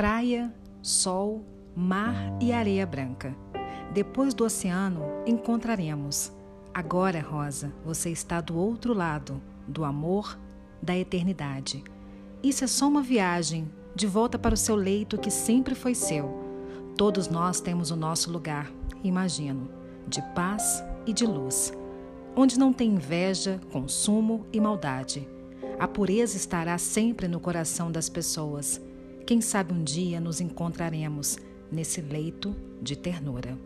Praia, sol, mar e areia branca. Depois do oceano, encontraremos. Agora, Rosa, você está do outro lado, do amor, da eternidade. Isso é só uma viagem, de volta para o seu leito que sempre foi seu. Todos nós temos o nosso lugar, imagino, de paz e de luz, onde não tem inveja, consumo e maldade. A pureza estará sempre no coração das pessoas. Quem sabe um dia nos encontraremos nesse leito de ternura.